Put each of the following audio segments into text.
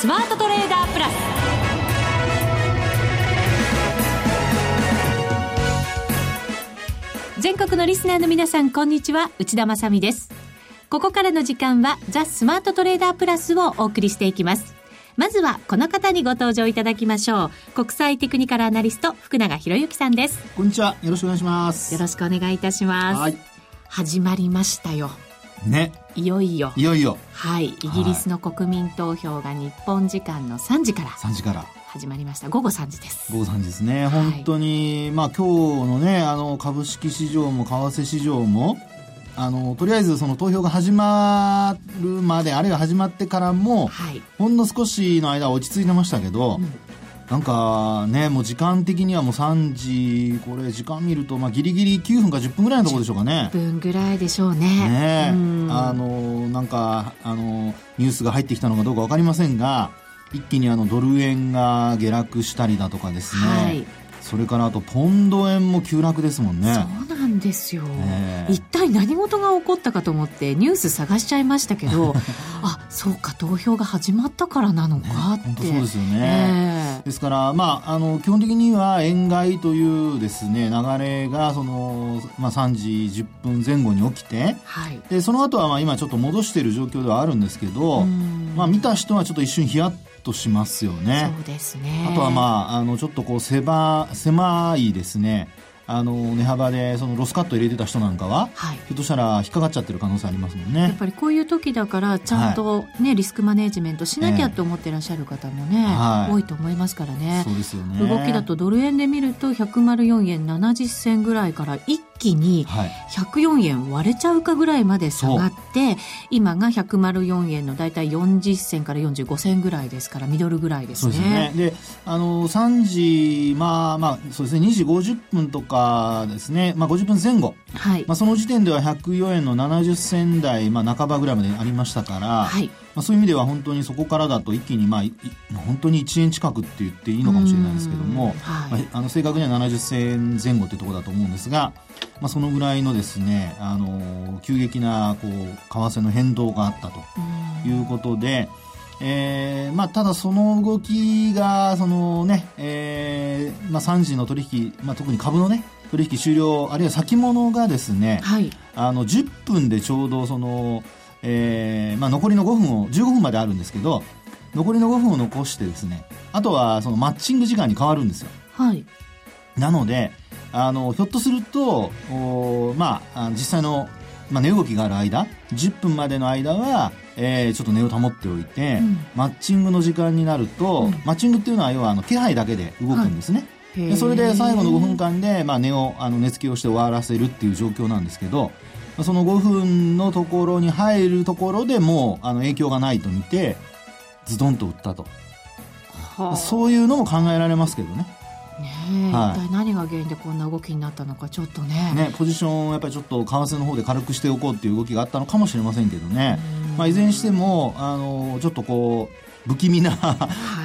スマートトレーダープラス。全国のリスナーの皆さんこんにちは。内田まさです。ここからの時間はザ・スマートトレーダープラスをお送りしていきます。まずはこの方にご登場いただきましょう。国際テクニカルアナリスト福永博之さんです。こんにちは。よろしくお願いします。よろしくお願いいたします。始まりましたよ。ねいよいよ。いよいよ。はい。イギリスの国民投票が日本時間の3時から。3時から。始まりました。午後3時です。午後3時ですね、本当にまあ今日のねあの株式市場も為替市場もあのとりあえずその投票が始まるまであるいは始まってからも、はい、ほんの少しの間落ち着いてましたけど、うんなんかね、もう時間的にはもう3時、これ時間見ると、まあギリギリ9分か10分ぐらいのところでしょうかね。10分ぐらいでしょうね。ねあの、なんか、あの、ニュースが入ってきたのかどうかわかりませんが、一気にあのドル円が下落したりだとかですね。はいそれからあとポンド円も急落ですもんね。そうなんですよ、ね、一体何事が起こったかと思ってニュース探しちゃいましたけど あそうか投票が始まったからなのかって、ね、そうですよね、ですからまああの基本的には円買いというですね流れがその、まあ、3時10分前後に起きて、はい、でその後はまあ今ちょっと戻している状況ではあるんですけど、まあ、見た人はちょっと一瞬ヒヤッとしますよね。そうですね。あとはまあ、あの、ちょっとこう、狭、狭いですね、あの値幅でそのロスカット入れてた人なんかは、はい、ひょっとしたら引っかかっちゃってる可能性ありますもんね。やっぱりこういう時だからちゃんとね、はい、リスクマネジメントしなきゃと思ってらっしゃる方もね、はい、多いと思いますからね。そうですよね。動きだとドル円で見ると104円70銭ぐらいから一気に104円割れちゃうかぐらいまで下がって、はい、今が104円の大体40銭から45銭ぐらいですからミドルぐらいですね。ですね。であの3時まあまあそうですね。2時50分とかかですね、まあ、50分前後、はい。まあ、その時点では104円の70銭台、まあ、半ばぐらいまでありましたから、はい。まあ、そういう意味では本当にそこからだと一気に、まあ、本当に1円近くって言っていいのかもしれないですけども、はい。まあ、あの正確には70銭前後というところだと思うんですが、まあ、そのぐらいのですね、あの急激なこう為替の変動があったということで、えーまあ、ただその動きがそのね、えーまあ、3時の取引、まあ、特に株のね取引終了あるいは先物がですね、はい、あの10分でちょうどその、えーまあ、残りの5分を15分まであるんですけど残りの5分を残してですねあとはそのマッチング時間に変わるんですよ。はい、なのであのひょっとするとお、まあ、実際のまあ、値動きがある間10分までの間は、えー、ちょっと値を保っておいて、うん、マッチングの時間になると、うん、マッチングっていうのは要はあの気配だけで動くんですね、はい、でそれで最後の5分間で、まあ、値をあの値付けをして終わらせるっていう状況なんですけどその5分のところに入るところでもうあの影響がないと見てズドンと売ったと、はあ、そういうのも考えられますけどねねはい、一体何が原因でこんな動きになったのかちょっとね。ねポジションをやっぱりちょっと為替の方で軽くしておこうっていう動きがあったのかもしれませんけどね、まあ、いずれにしてもあのちょっとこう不気味な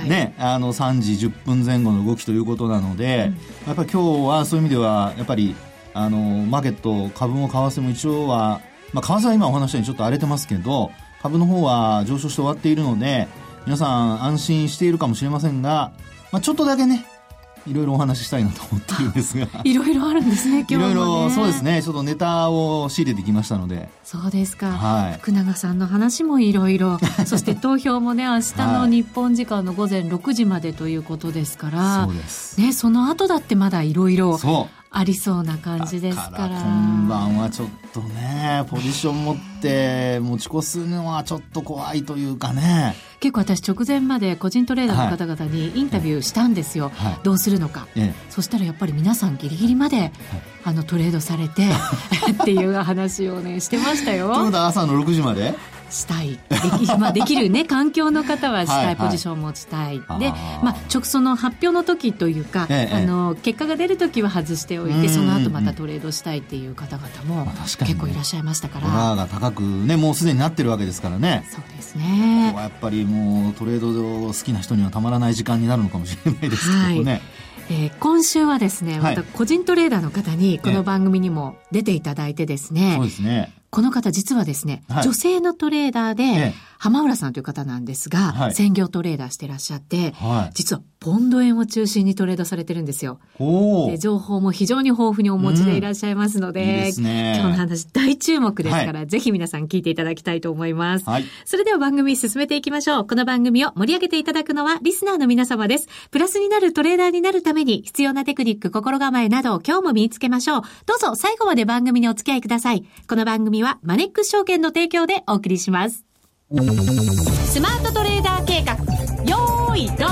ね、あの3時10分前後の動きということなので、うん、やっぱり今日はそういう意味ではやっぱりあのマーケット株も為替も一応は、まあ、為替は今お話したようにちょっと荒れてますけど株の方は上昇して終わっているので皆さん安心しているかもしれませんが、まあ、ちょっとだけねいろいろお話ししたいなと思ってるんですが。いろいろあるんですね今日 いろいろそうですね。ちょっとネタを仕入れてきましたので。そうですか、はい、福永さんの話もいろいろ。そして投票もね明日の日本時間の午前6時までということですから、はい、そうです。ねその後だってまだいろいろありそうな感じですから今晩はちょっとねポジション持って持ち越すのはちょっと怖いというかね結構私直前まで個人トレーダーの方々にインタビューしたんですよ、はい、どうするのか、そしたらやっぱり皆さんギリギリまで、はい、あのトレードされて っていう話をねしてましたよ。朝の6時までしたい。でき,、まあ、できるね 環境の方はしたいはい、ポジションを持ちたい。で、まあ、直その発表の時というか、ええ、あの結果が出る時は外しておいてその後またトレードしたいっていう方々も結構いらっしゃいましたから、まあ、ね、が高くねもうすでになってるわけですからね。そうですね。やっぱりもうトレード好きな人にはたまらない時間になるのかもしれないですけどね、はい。えー、今週はですね、また個人トレーダーの方にこの番組にも出ていただいてですね、はい、そうですねこの方実はですね、はい、女性のトレーダーで、ええ、浜浦さんという方なんですが、はい、専業トレーダーしてらっしゃって、はい、実はポンド円を中心にトレードされてるんですよ。で情報も非常に豊富にお持ちでいらっしゃいますので、うん、いいね、今日の話大注目ですから、ぜひ皆さん聞いていただきたいと思います。それでは番組進めていきましょう。この番組を盛り上げていただくのはリスナーの皆様です。プラスになるトレーダーになるために必要なテクニック、心構えなどを今日も身につけましょう。どうぞ最後まで番組にお付き合いください。この番組はマネックス証券の提供でお送りします。スマートトレーダー計画、よーい、ドン。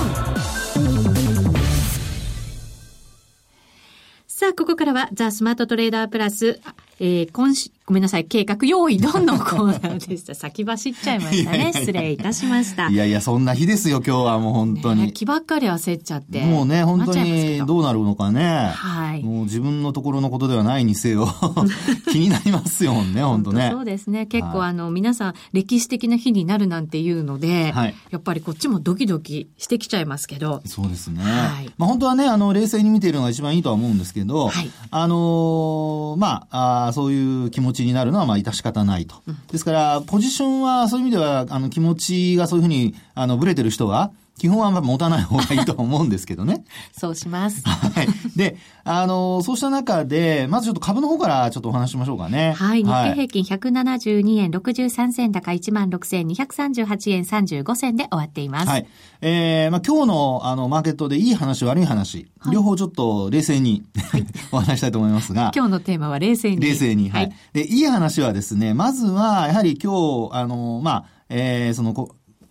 さあ、ここからは、ザ・スマートトレーダープラス、えー、今週、ごめんなさい、計画用意どんのコーナーでした。先走っちゃいましたね。失礼いたしました。いやいや、そんな日ですよ、今日はもう本当に。ね、気ばっかり焦っちゃって。もうね、本当にどうなるのかね。はい。もう自分のところのことではないにせよ、気になりますよね、本当ね。そうですね。結構、はい、あの、皆さん、歴史的な日になるなんていうので、はい、やっぱりこっちもドキドキしてきちゃいますけど。そうですね。はい。まあ本当はね、あの、冷静に見ているのが一番いいとは思うんですけど、はい、あのー、まああ、そういう気持持ちになるのは、まあ、致し方ないと。ですから、ポジションは、そういう意味では、あの、気持ちがそういうふうに、あの、ブレてる人は、基本は持たない方がいいと思うんですけどね。そうします。はい。で、あの、そうした中で、まずちょっと株の方からちょっとお話しましょうかね。はい。日経平均172円63銭高16,238円35銭で終わっています。はい。えー、まあ今日のあの、マーケットでいい話悪い話、はい、両方ちょっと冷静に、はい、お話したいと思いますが。今日のテーマは冷静に。冷静に。はい。はい、で、いい話はですね、まずは、やはり今日、あの、まあ、えー、その、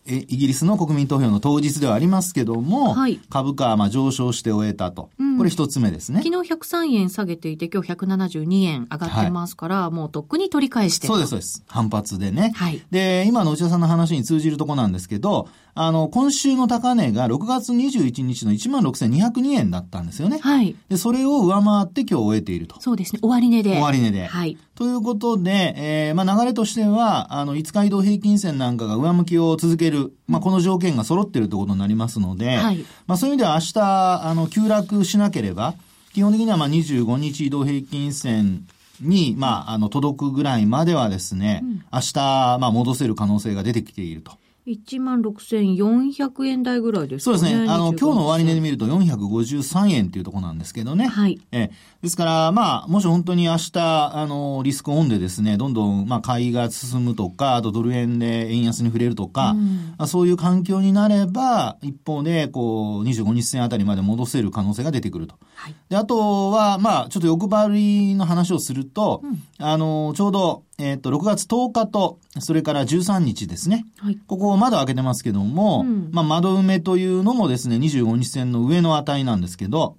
イギリスの国民投票の当日ではありますけども、はい、株価はまあ上昇して終えたと。うん、これ一つ目ですね。昨日103円下げていて、今日172円上がってますから、はい、もうとっくに取り返してそうです、そうです。反発でね。はい。で、今の内田さんの話に通じるとこなんですけど、あの、今週の高値が6月21日の16,202円だったんですよね。はい。で、それを上回って今日終えていると。そうですね。終値で。終値で。はい。ということで、えー、まあ流れとしては、あの、5日移動平均線なんかが上向きを続ける、まあこの条件が揃っているということになりますので、はい。まあそういう意味では明日、あの、急落しなければ、基本的にはまあ25日移動平均線に、まあ、あの、届くぐらいまではですね、うん、明日、まあ、戻せる可能性が出てきていると。1万6400円台ぐらいですかね。そうですね。あの、今日の終値で見ると453円っていうところなんですけどね。はい。えですから、まあ、もし本当に明日、あの、リスクオンでですね、どんどん、まあ、買いが進むとか、あとドル円で円安に触れるとか、うん、まあ、そういう環境になれば、一方で、こう、25日線あたりまで戻せる可能性が出てくると。はい。で、あとは、まあ、ちょっと欲張りの話をすると、うん、あの、ちょうど、えっ、ー、と、6月10日と、それから13日ですね。はい。ここ窓開けてますけども、うん、まあ窓埋めというのもですね、25日線の上の値なんですけど、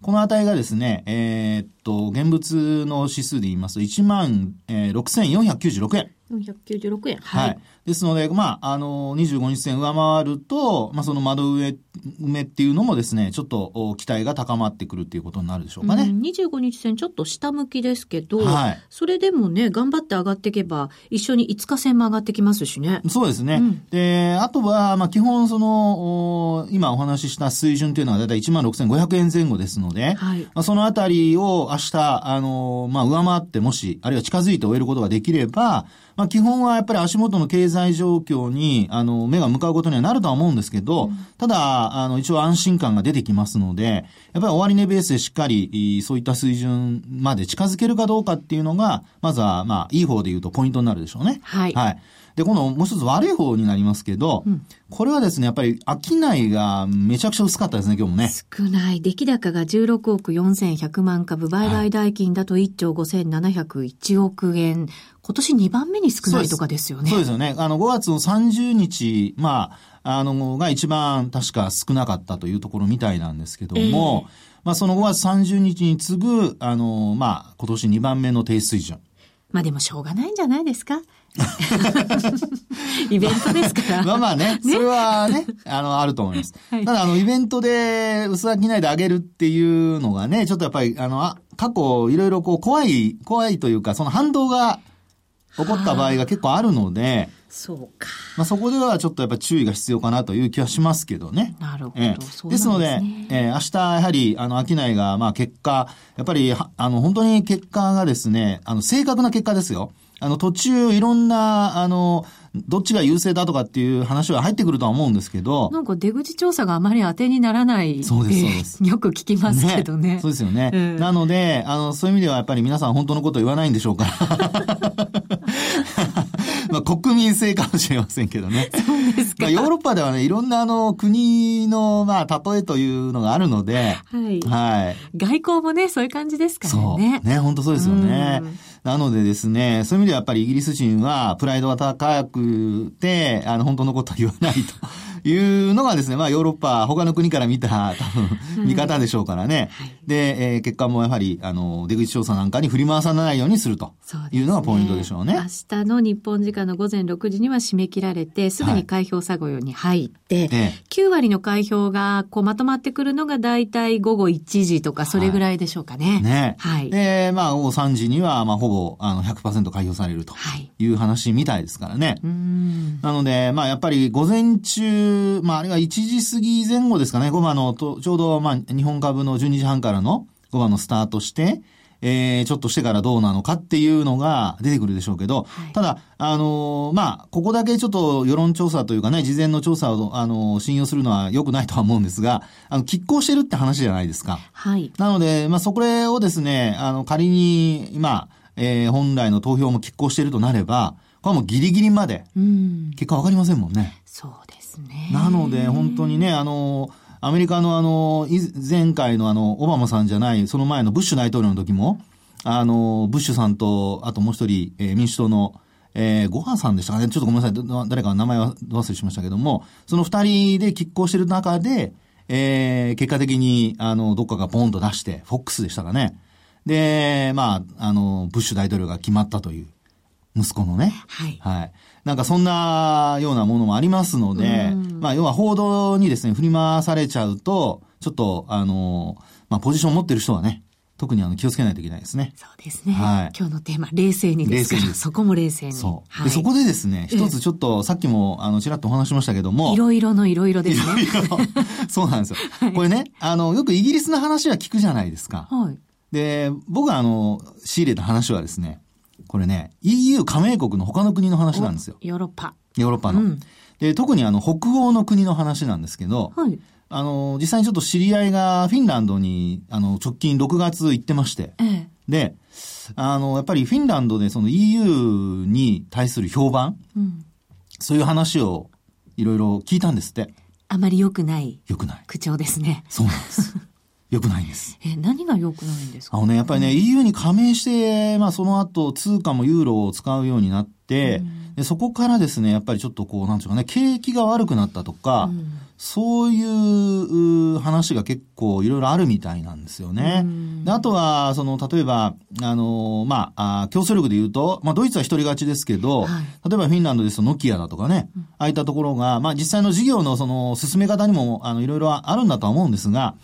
この値がですね、えー、っと、現物の指数で言いますと、1万、えー、6496円。496円。はい。はい、ですので、まあ、あの、25日線上回ると、まあ、その窓上、埋めっていうのもですね、ちょっと期待が高まってくるっていうことになるでしょうかね。うん、25日線ちょっと下向きですけど、はい。それでもね、頑張って上がっていけば、一緒に5日線も上がってきますしね。そうですね。うん、で、あとは、まあ、基本その、今お話しした水準というのはだいたい16,500円前後ですので、はい。まあ、そのあたりを明日、あの、まあ、上回ってもし、あるいは近づいて終えることができれば、まあ、基本はやっぱり足元の経済状況に、あの、目が向かうことにはなるとは思うんですけど、うん、ただ、あの、一応安心感が出てきますので、やっぱり終値ベースでしっかり、そういった水準まで近づけるかどうかっていうのが、まずは、まあ、いい方で言うとポイントになるでしょうね。はい。はい。で、今度もう一つ悪い方になりますけど、うん、これはですね、やっぱり商いがめちゃくちゃ薄かったですね、今日もね。少ない。出来高が16億4100万株、売買代金だと1兆5701億円。今年2番目に少ないとかですよね。そうですよね。あの、5月の30日、まあ、あの、が一番確か少なかったというところみたいなんですけども、えー、まあ、その5月30日に次ぐ、あの、まあ、今年2番目の低水準。まあでもしょうがないんじゃないですか イベントですから。まあまあね、それはね、あの、あると思います。はい、ただ、あの、イベントで薄商いで上げるっていうのがね、ちょっとやっぱり、あの、あ過去、いろいろこう、怖い、怖いというか、その反動が、起こった場合が結構あるので、そうか。まあ、そこではちょっとやっぱり注意が必要かなという気はしますけどね。なるほど。ええ、ですので、えー、明日やはり、あの、商いが、まあ、結果、やっぱり、あの、本当に結果がですね、あの、正確な結果ですよ。あの、途中、いろんな、あの、どっちが優勢だとかっていう話は入ってくるとは思うんですけど。なんか出口調査があまり当てにならないそうです、そうです。よく聞きますけどね。ねそうですよね、うん、なので、あの、そういう意味ではやっぱり皆さん本当のこと言わないんでしょうから。まあ国民性かもしれませんけどね。そうですか。まあ、ヨーロッパではね、いろんなあの国のまあ例えというのがあるので、はい。はい。外交もね、そういう感じですからね。そう。ね、本当そうですよね。なのでですね、そういう意味ではやっぱりイギリス人はプライドが高くて、あの本当のことは言わないと。いうのがですね、まあヨーロッパ、他の国から見た 多分見方でしょうからね。はい、で、えー、結果もやはり、あの、出口調査なんかに振り回さないようにするというのがポイントでしょうね。うね明日の日本時間の午前6時には締め切られて、すぐに開票作業に入って、はい、9割の開票がこうまとまってくるのが大体午後1時とかそれぐらいでしょうかね。はい、ね。はい。で、まあ午後3時には、まあほぼあの100%開票されるという話みたいですからね。はい、なので、まあやっぱり午前中、まあ、あれは1時過ぎ前後ですかね、5番の、ちょうど、まあ、日本株の12時半からの5番のスタートして、えー、ちょっとしてからどうなのかっていうのが出てくるでしょうけど、はい、ただ、あのー、まあ、ここだけちょっと世論調査というかね、事前の調査を、あのー、信用するのは良くないとは思うんですが、あの、拮抗してるって話じゃないですか。はい。なので、まあ、そこをですね、あの、仮に、まあ、えー、本来の投票も拮抗してるとなれば、これはもうギリギリまで、結果わかりませんもんね。そうですね。なので、本当にね、あの、アメリカのあの、前回のあの、オバマさんじゃない、その前のブッシュ大統領の時も、あの、ブッシュさんと、あともう一人、えー、民主党の、えー、ごはさんでしたかね。ちょっとごめんなさい。誰かの名前は忘れしましたけども、その二人で拮抗してる中で、えー、結果的に、あの、どっかがポンと出して、フォックスでしたかね。で、まあ、あの、ブッシュ大統領が決まったという。息子のね。はい。はい。なんかそんなようなものもありますので、まあ要は報道にですね、振り回されちゃうと、ちょっと、あの、まあポジションを持ってる人はね、特にあの気をつけないといけないですね。そうですね。はい。今日のテーマ、冷静にですから、そこも冷静に。そう。はい、で、そこでですね、一つちょっと、さっきも、あの、ちらっとお話しましたけども。いろいろのいろいろですね。いろいろ。そうなんですよ。はい、これね、あの、よくイギリスの話は聞くじゃないですか。はい。で、僕はあの、仕入れた話はですね、これね、EU 加盟国の他の国の話なんですよ。ヨーロッパ。ヨーロッパの。うん、で、特にあの、北欧の国の話なんですけど、はい。あの、実際にちょっと知り合いがフィンランドに、あの、直近6月行ってまして、ええ、で、あの、やっぱりフィンランドでその EU に対する評判、うん、そういう話をいろいろ聞いたんですって。あまり良くない。良くない。口調ですね。そうなんです。良くないんです。え、何が良くないんですか？あのね、やっぱりね、うん、EU に加盟して、まあその後通貨もユーロを使うようになって、うん、でそこからですね、やっぱりちょっとこう、なんていうかね、景気が悪くなったとか、うん、そういう話が結構いろいろあるみたいなんですよね。であとは、その、例えば、あの、まあ、あ競争力で言うと、まあ、ドイツは一人勝ちですけど、はい、例えばフィンランドですとノキアだとかね、ああいったところが、まあ、実際の事業のその、進め方にも、あの、いろいろあるんだとは思うんですが、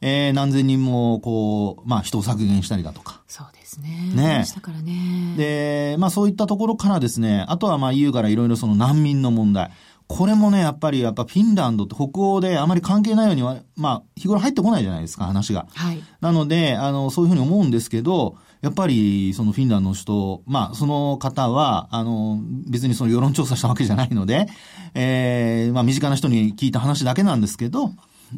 えー、何千人も、こう、まあ、人を削減したりだとか。そうですね。ね。したからね。で、まあ、そういったところからですね、あとはまあ、EU からいろいろその難民の問題。これもね、やっぱり、やっぱフィンランドって北欧であまり関係ないようには、まあ、日頃入ってこないじゃないですか、話が。はい。なので、あの、そういうふうに思うんですけど、やっぱり、そのフィンランドの人、まあ、その方は、あの、別にその世論調査したわけじゃないので、ええー、まあ、身近な人に聞いた話だけなんですけど、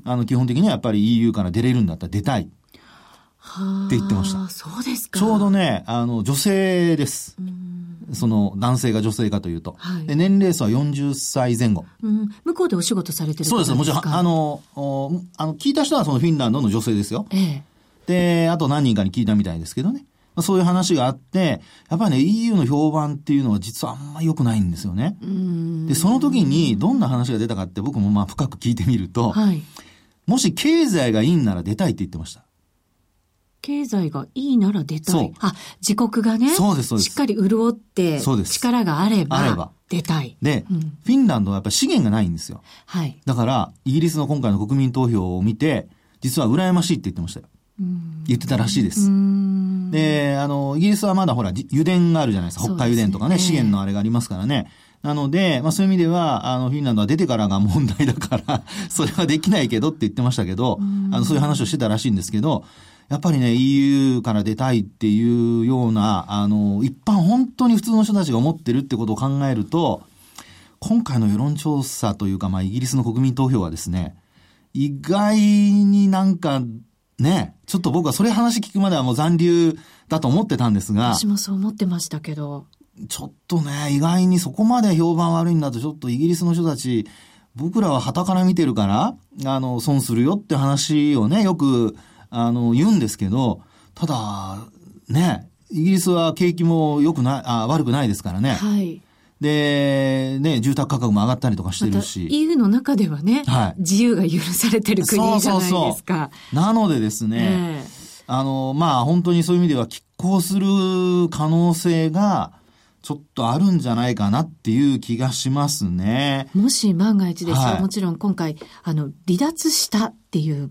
あの、基本的にはやっぱり EU から出れるんだったら出たい。って言ってました。そうですか。ちょうどね、あの、女性です。その、男性が女性かというと。はい、で年齢層は40歳前後、うん。向こうでお仕事されてるそうです。もちろん、あの、あの、聞いた人はそのフィンランドの女性ですよ。ええ。で、あと何人かに聞いたみたいですけどね。そういう話があって、やっぱりね、EU の評判っていうのは実はあんま良くないんですよね。で、その時にどんな話が出たかって僕もまあ深く聞いてみると、はい、もし経済がいいんなら出たいって言ってました。経済がいいなら出たい。あ、自国がね。そうです、そうです。しっかり潤って、そうです。力があれば、あれば。出たい。で、うん、フィンランドはやっぱり資源がないんですよ。はい。だから、イギリスの今回の国民投票を見て、実は羨ましいって言ってましたよ。言ってたらしいです。で、あの、イギリスはまだほら、油田があるじゃないですか。北海油田とかね、ね資源のあれがありますからね。なので、まあそういう意味では、あの、フィンランドは出てからが問題だから それはできないけどって言ってましたけど、あの、そういう話をしてたらしいんですけど、やっぱりね、EU から出たいっていうような、あの、一般本当に普通の人たちが思ってるってことを考えると、今回の世論調査というか、まあ、イギリスの国民投票はですね、意外になんか、ね、ちょっと僕はそれ話聞くまではもう残留だと思ってたんですが。私もそう思ってましたけど。ちょっとね、意外にそこまで評判悪いんだと、ちょっとイギリスの人たち、僕らは旗から見てるから、あの、損するよって話をね、よく、あの、言うんですけど、ただ、ね、イギリスは景気も良くない、あ、悪くないですからね。はい。で、ね、住宅価格も上がったりとかしてるし。ま、EU の中ではね、はい、自由が許されてる国じゃないですか。そうそうそうなのでですね、えー、あの、まあ本当にそういう意味では拮抗する可能性が、ちょっとあるんじゃないかなっていう気がしますね。もし万が一ですよ、はい、もちろん今回、あの、離脱したっていう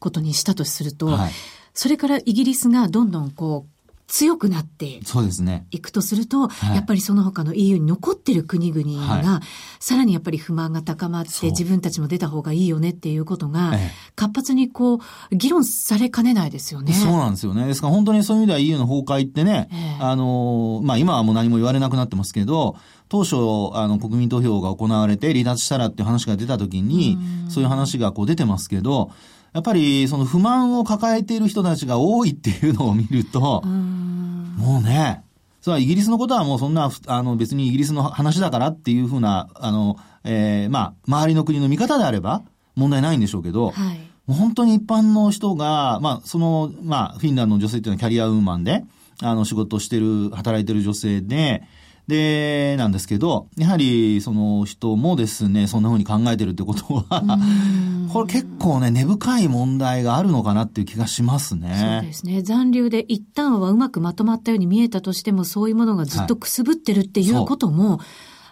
ことにしたとすると、はい、それからイギリスがどんどんこう、強くなってそうですね。いくとすると、はい、やっぱりその他の EU に残ってる国々が、はい、さらにやっぱり不満が高まって、自分たちも出た方がいいよねっていうことが、活発にこう、議論されかねないですよね。そうなんですよね。ですから本当にそういう意味では EU の崩壊ってね、えー、あの、まあ今はもう何も言われなくなってますけど、当初、あの、国民投票が行われて離脱したらっていう話が出た時に、そういう話がこう出てますけど、やっぱりその不満を抱えている人たちが多いっていうのを見ると、うもうね、それはイギリスのことはもうそんな、あの別にイギリスの話だからっていうふうな、あの、えー、まあ、周りの国の見方であれば問題ないんでしょうけど、はい、本当に一般の人が、まあ、その、まあ、フィンランドの女性っていうのはキャリアウーマンで、あの、仕事をしてる、働いてる女性で、で、なんですけど、やはりその人もですね、そんな風に考えてるってことは、これ結構ね、根深い問題があるのかなっていう気がしますね。そうですね。残留で一旦はうまくまとまったように見えたとしても、そういうものがずっとくすぶってるっていうことも、はい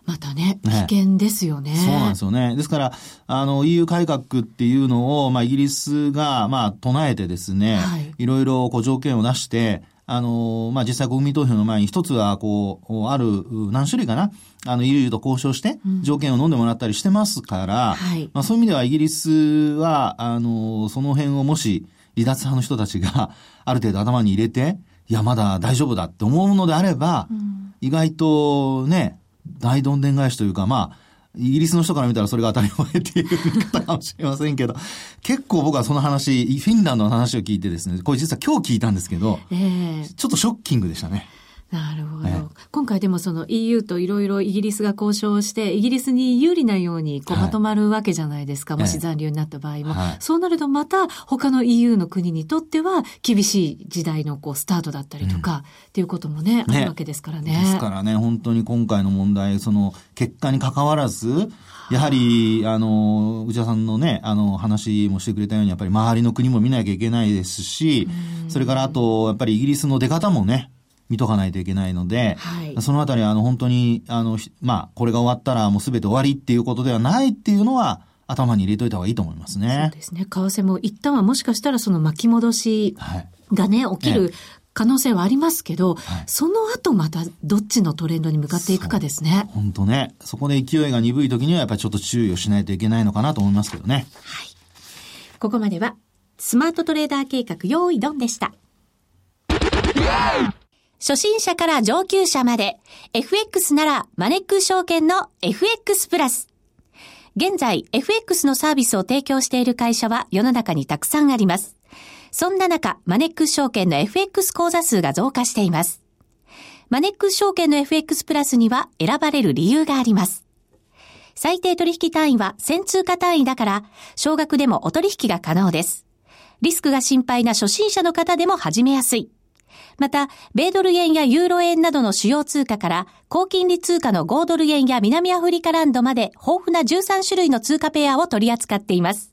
またね、危険ですよね、ね、そうなんですよね。ですから、あの、EU 改革っていうのを、まあ、イギリスが、まあ、唱えてですね、はい、いろいろ、こう、条件を出して、あの、まあ、実際国民投票の前に一つは、こう、ある、何種類かなあの、EU と交渉して、条件を飲んでもらったりしてますから、うんはい、まあ、そういう意味ではイギリスは、あの、その辺をもし、離脱派の人たちが、ある程度頭に入れて、いや、まだ大丈夫だって思うのであれば、うん、意外とね、大どんでん返しというか、まあ、イギリスの人から見たらそれが当たり前っていう見方かもしれませんけど、結構僕はその話、フィンランドの話を聞いてですね、これ実は今日聞いたんですけど、えー、ちょっとショッキングでしたね。なるほど。今回でもその EU といろいろイギリスが交渉して、イギリスに有利なようにこうまとまるわけじゃないですか、はい、もし残留になった場合も、はい、そうなるとまた他の EU の国にとっては厳しい時代のこうスタートだったりとか、うん、っていうこともね、あるわけですからね。ですからね、本当に今回の問題、その結果に関わらず、やはり、あの、内田さんのね、あの、話もしてくれたように、やっぱり周りの国も見なきゃいけないですし、それからあと、やっぱりイギリスの出方もね、見とかないといけないので、はい、そのあたり、あの、本当に、あの、まあ、これが終わったらもうすべて終わりっていうことではないっていうのは、頭に入れといた方がいいと思いますね。そうですね。為替も一旦はもしかしたらその巻き戻しがね、はい、起きる可能性はありますけど、はい、その後またどっちのトレンドに向かっていくかですね。本当ね。そこで勢いが鈍い時にはやっぱりちょっと注意をしないといけないのかなと思いますけどね。はい。ここまでは、スマートトレーダー計画用意ドンでした。初心者から上級者まで、FX ならマネック証券の FX プラス。現在、FX のサービスを提供している会社は世の中にたくさんあります。そんな中、マネック証券の FX 口座数が増加しています。マネック証券の FX プラスには選ばれる理由があります。最低取引単位は1000通貨単位だから、少額でもお取引が可能です。リスクが心配な初心者の方でも始めやすい。また、米ドル円やユーロ円などの主要通貨から、高金利通貨の5ドル円や南アフリカランドまで豊富な13種類の通貨ペアを取り扱っています。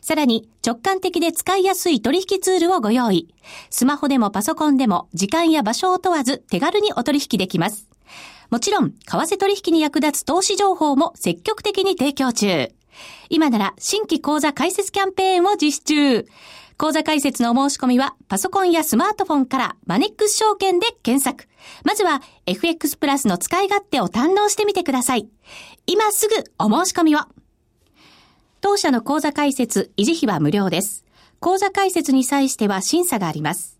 さらに、直感的で使いやすい取引ツールをご用意。スマホでもパソコンでも、時間や場所を問わず手軽にお取引できます。もちろん、為替取引に役立つ投資情報も積極的に提供中。今なら、新規講座開設キャンペーンを実施中。講座解説のお申し込みは、パソコンやスマートフォンからマネックス証券で検索。まずは、FX プラスの使い勝手を堪能してみてください。今すぐお申し込みを。当社の講座解説、維持費は無料です。講座解説に際しては審査があります。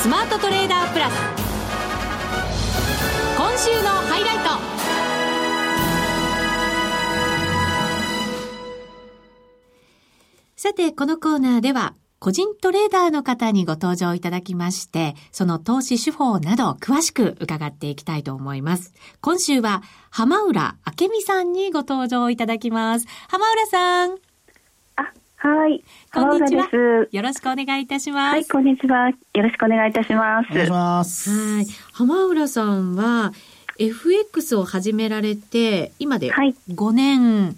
スマートトレーダープラス今週のハイライトさて、このコーナーでは、個人トレーダーの方にご登場いただきまして、その投資手法など詳しく伺っていきたいと思います。今週は浜浦明美さんにご登場いただきます。浜浦さん。はい。こんにちは。よろしくお願いいたします。はい、こんにちは。よろしくお願いいたします。お願いします。はい。浜浦さんは FX を始められて今で5年、はい、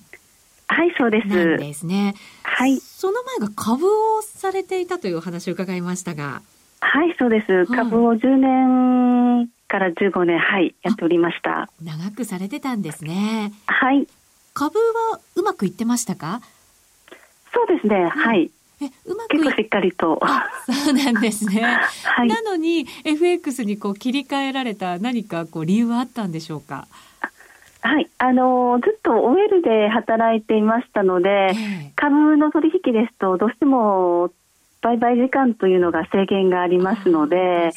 はい、そうです。なんですね。はい。その前が株をされていたというお話を伺いましたが。はい、そうです。株を10年から15年、はい、やっておりました。長くされてたんですね。はい。株はうまくいってましたか？そうですね、はい。えうまく結構しっかりと。そうなんですね。はい、なのに FX にこう切り替えられた何かこう理由はあったんでしょうか？はい、あのずっと OL で働いていましたので、株の取引ですとどうしても売買時間というのが制限がありますので、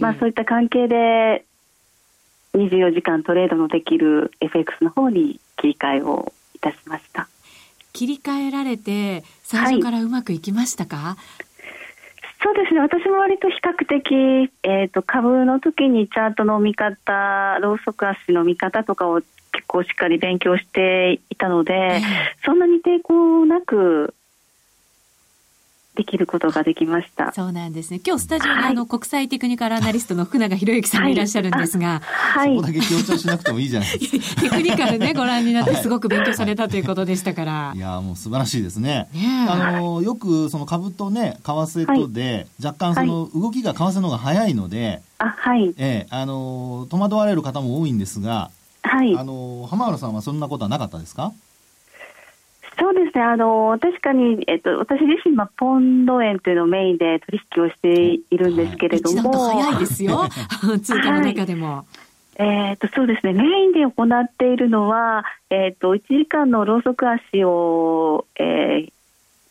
まあそういった関係で24時間トレードのできる FX の方に切り替えをいたしました。切り替えられて最初からうまくいきましたか、はいそうですね。私も割と比較的、えーと、株の時にチャートの見方ローソク足の見方とかを結構しっかり勉強していたので、えー、そんなに抵抗なくできることができました。そうなんですね。今日スタジオにあの、国際テクニカルアナリストの福永博之さんがいらっしゃるんですが、はい。そこだけ強調しなくてもいいじゃないですか。テクニカルね、ご覧になってすごく勉強されたということでしたから。いや、もう素晴らしいですね。ねあの、よくその株とね、為替とで、若干その動きが為替の方が早いので、あ、はい。ええ、あの、戸惑われる方も多いんですが、はい。あの、浜原さんはそんなことはなかったですか？そうですね、あの確かに、えっと、私自身、はポンド円というのをメインで取引をしているんですけれども、早いですよ、通貨の中でも。はい。えーと、そうですね。メインで行っているのは、えーと、1時間のローソク足を、えー、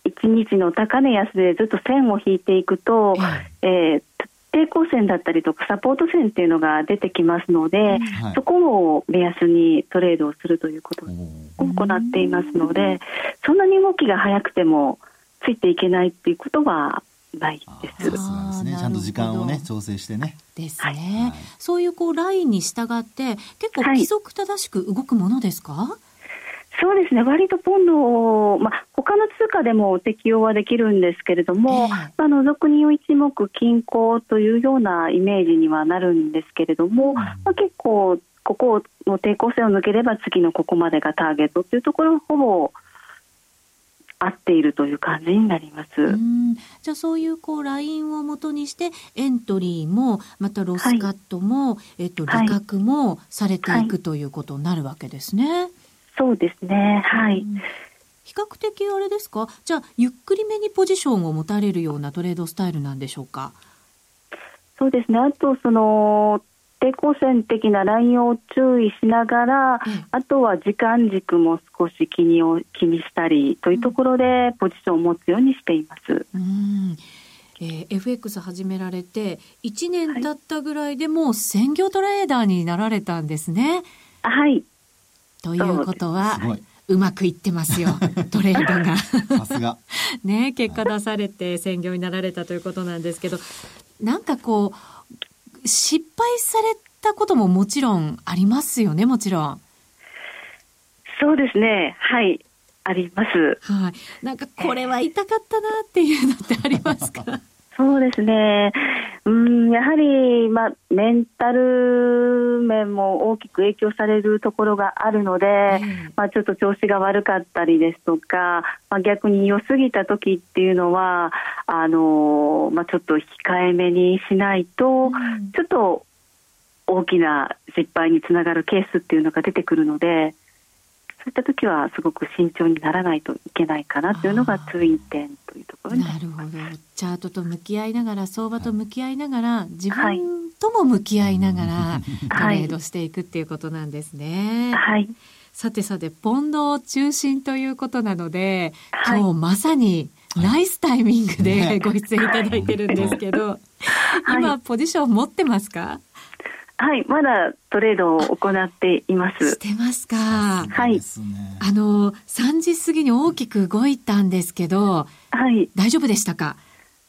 1日の高値安でずっと線を引いていくと、えー、抵抗線だったりとかサポート線っていうのが出てきますので、はい、そこを目安にトレードをするということを行っていますのでそんなに動きが速くてもついていけないっていうことはないです。そうですね。ちゃんと時間をね調整してね。ですね。はい、そういうこうラインに従って結構規則正しく動くものですか？はいそうですね、割とポンド、まあ他の通貨でも適用はできるんですけれども、えー、まあ、除くに一目均衡というようなイメージにはなるんですけれども、うん、まあ、結構、ここの抵抗線を抜ければ次のここまでがターゲットというところはほぼ合っているという感じになります。じゃあそういうこうラインをもとにしてエントリーもまたロスカットも、はい、えっと利確もされていく、はい、ということになるわけですね。そうですね。はい。比較的あれですか？じゃあゆっくりめにポジションを持たれるようなトレードスタイルなんでしょうか？そうですねあとその抵抗線的なラインを注意しながら、うん、あとは時間軸も少し気にを気にしたりというところでポジションを持つようにしています。うんえー、FX 始められて1年経ったぐらいでもう専業トレーダーになられたんですね。はい。ということは、うまくいってますよ、トレードが。さすが。ね、結果出されて専業になられたということなんですけど、なんかこう、失敗されたことももちろんありますよね、もちろん。そうですね、はい。あります。はい。なんかこれは痛かったなっていうのってありますか？そうですね。うん、やはり、まあ、メンタル面も大きく影響されるところがあるので、うん、まあ、ちょっと調子が悪かったりですとか、まあ、逆に良すぎた時っていうのは、あの、まあ、ちょっと控えめにしないと、うん、ちょっと大きな失敗につながるケースっていうのが出てくるので、そういった時はすごく慎重にならないといけないかなというのが通院点というところになるほど。チャートと向き合いながら相場と向き合いながら自分とも向き合いながらトレードしていくっていうことなんですね。はい、さてさてポンドを中心ということなので、はい、今日まさにナイスタイミングでご出演いただいてるんですけど、今ポジション持ってますか？はい、まだトレードを行っています。してますか。はい。あの、3時過ぎに大きく動いたんですけど、はい。大丈夫でしたか？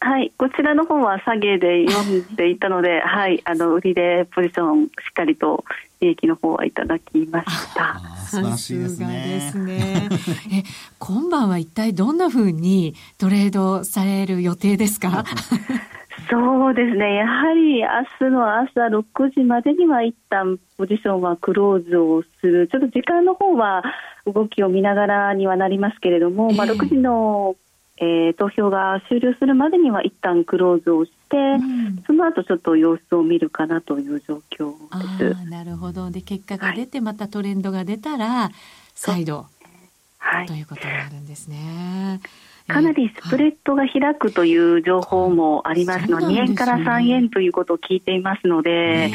はい、こちらの方は下げで読んでいたので、はい、あの、売りでポジションしっかりと利益の方はいただきました。素晴らしいですね。ですねえ、今晩は一体どんなふうにトレードされる予定ですか？そうですね、やはり明日の朝6時までには一旦ポジションはクローズをする、ちょっと時間の方は動きを見ながらにはなりますけれども、えー、まあ、6時の、えー、投票が終了するまでには一旦クローズをして、うん、その後ちょっと様子を見るかなという状況です。なるほど。で結果が出て、またトレンドが出たら、再度、はい、ということになるんですね。かなりスプレッドが開くという情報もありますの、2円から3円ということを聞いていますので、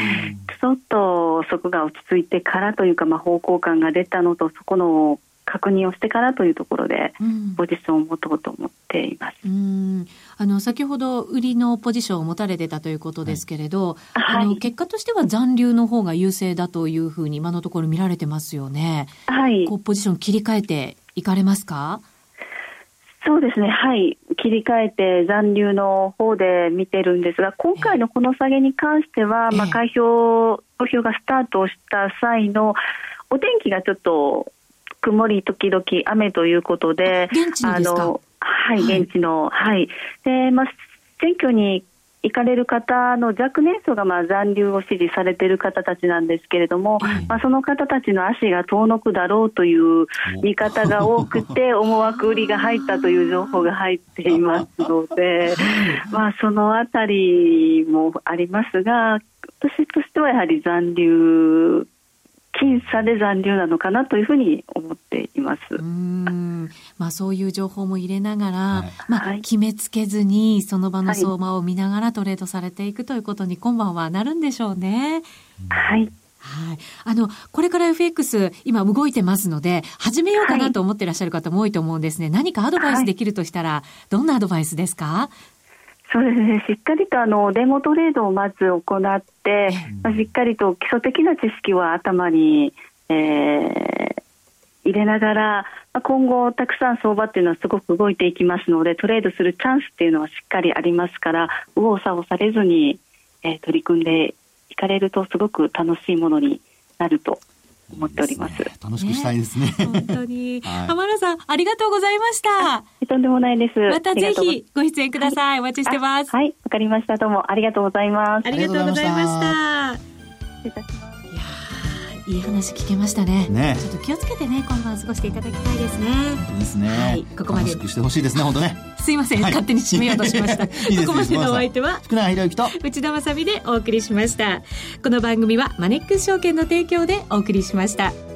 ちょっとそこが落ち着いてからというか、まあ、方向感が出たのと、そこの確認をしてからというところで、ポジションを持とうと思っています。うんあの先ほど売りのポジションを持たれてたということですけれど、はい、あの結果としては残留の方が優勢だというふうに今のところ見られてますよね。はい。こうポジション切り替えていかれますか？そうですね、はい、切り替えて残留の方で見てるんですが、今回のこの下げに関しては、まあ、開票、投票がスタートした際のお天気がちょっと曇り時々雨ということで、あのはい、現地の、はい、で、まあ、選挙に行かれる方の若年層がまあ残留を支持されている方たちなんですけれども、まあ、その方たちの足が遠のくだろうという見方が多くて、思惑売りが入ったという情報が入っていますので、まあ、そのあたりもありますが、私としてはやはり残留僅差で残留なのかなというふうに思っています。うんまあそういう情報も入れながら、はい、まあ決めつけずにその場の相場を見ながらトレードされていくということに今晩はなるんでしょうね。はい。はい。あの、これから FX 今動いてますので、始めようかなと思ってらっしゃる方も多いと思うんですね。はい、何かアドバイスできるとしたら、どんなアドバイスですか？そうですね、しっかりとあのデモトレードをまず行って、まあ、しっかりと基礎的な知識は頭に、えー、入れながら、まあ、今後、たくさん相場っていうのはすごく動いていきますのでトレードするチャンスっていうのはしっかりありますから右往左往されずに、えー、取り組んでいかれるとすごく楽しいものになると思っております。楽しくしたいですね。ね本当に。はい、浜田さん、ありがとうございました。とんでもないです。またぜひご出演ください。はい、お待ちしてます。はい、わかりました。どうもありがとうございます。ありがとうございました。失礼いたします。いい話聞けましたね。ね。ちょっと気をつけてね、今晩過ごしていただきたいですね。本当ですね。はい、ここまで。楽しくしてほしいですね、本当ね。すいません、はい、勝手に締めようとしました。いいここまでのお相手は、福永博之と内田まさでお送りしました。この番組はマネックス証券の提供でお送りしました。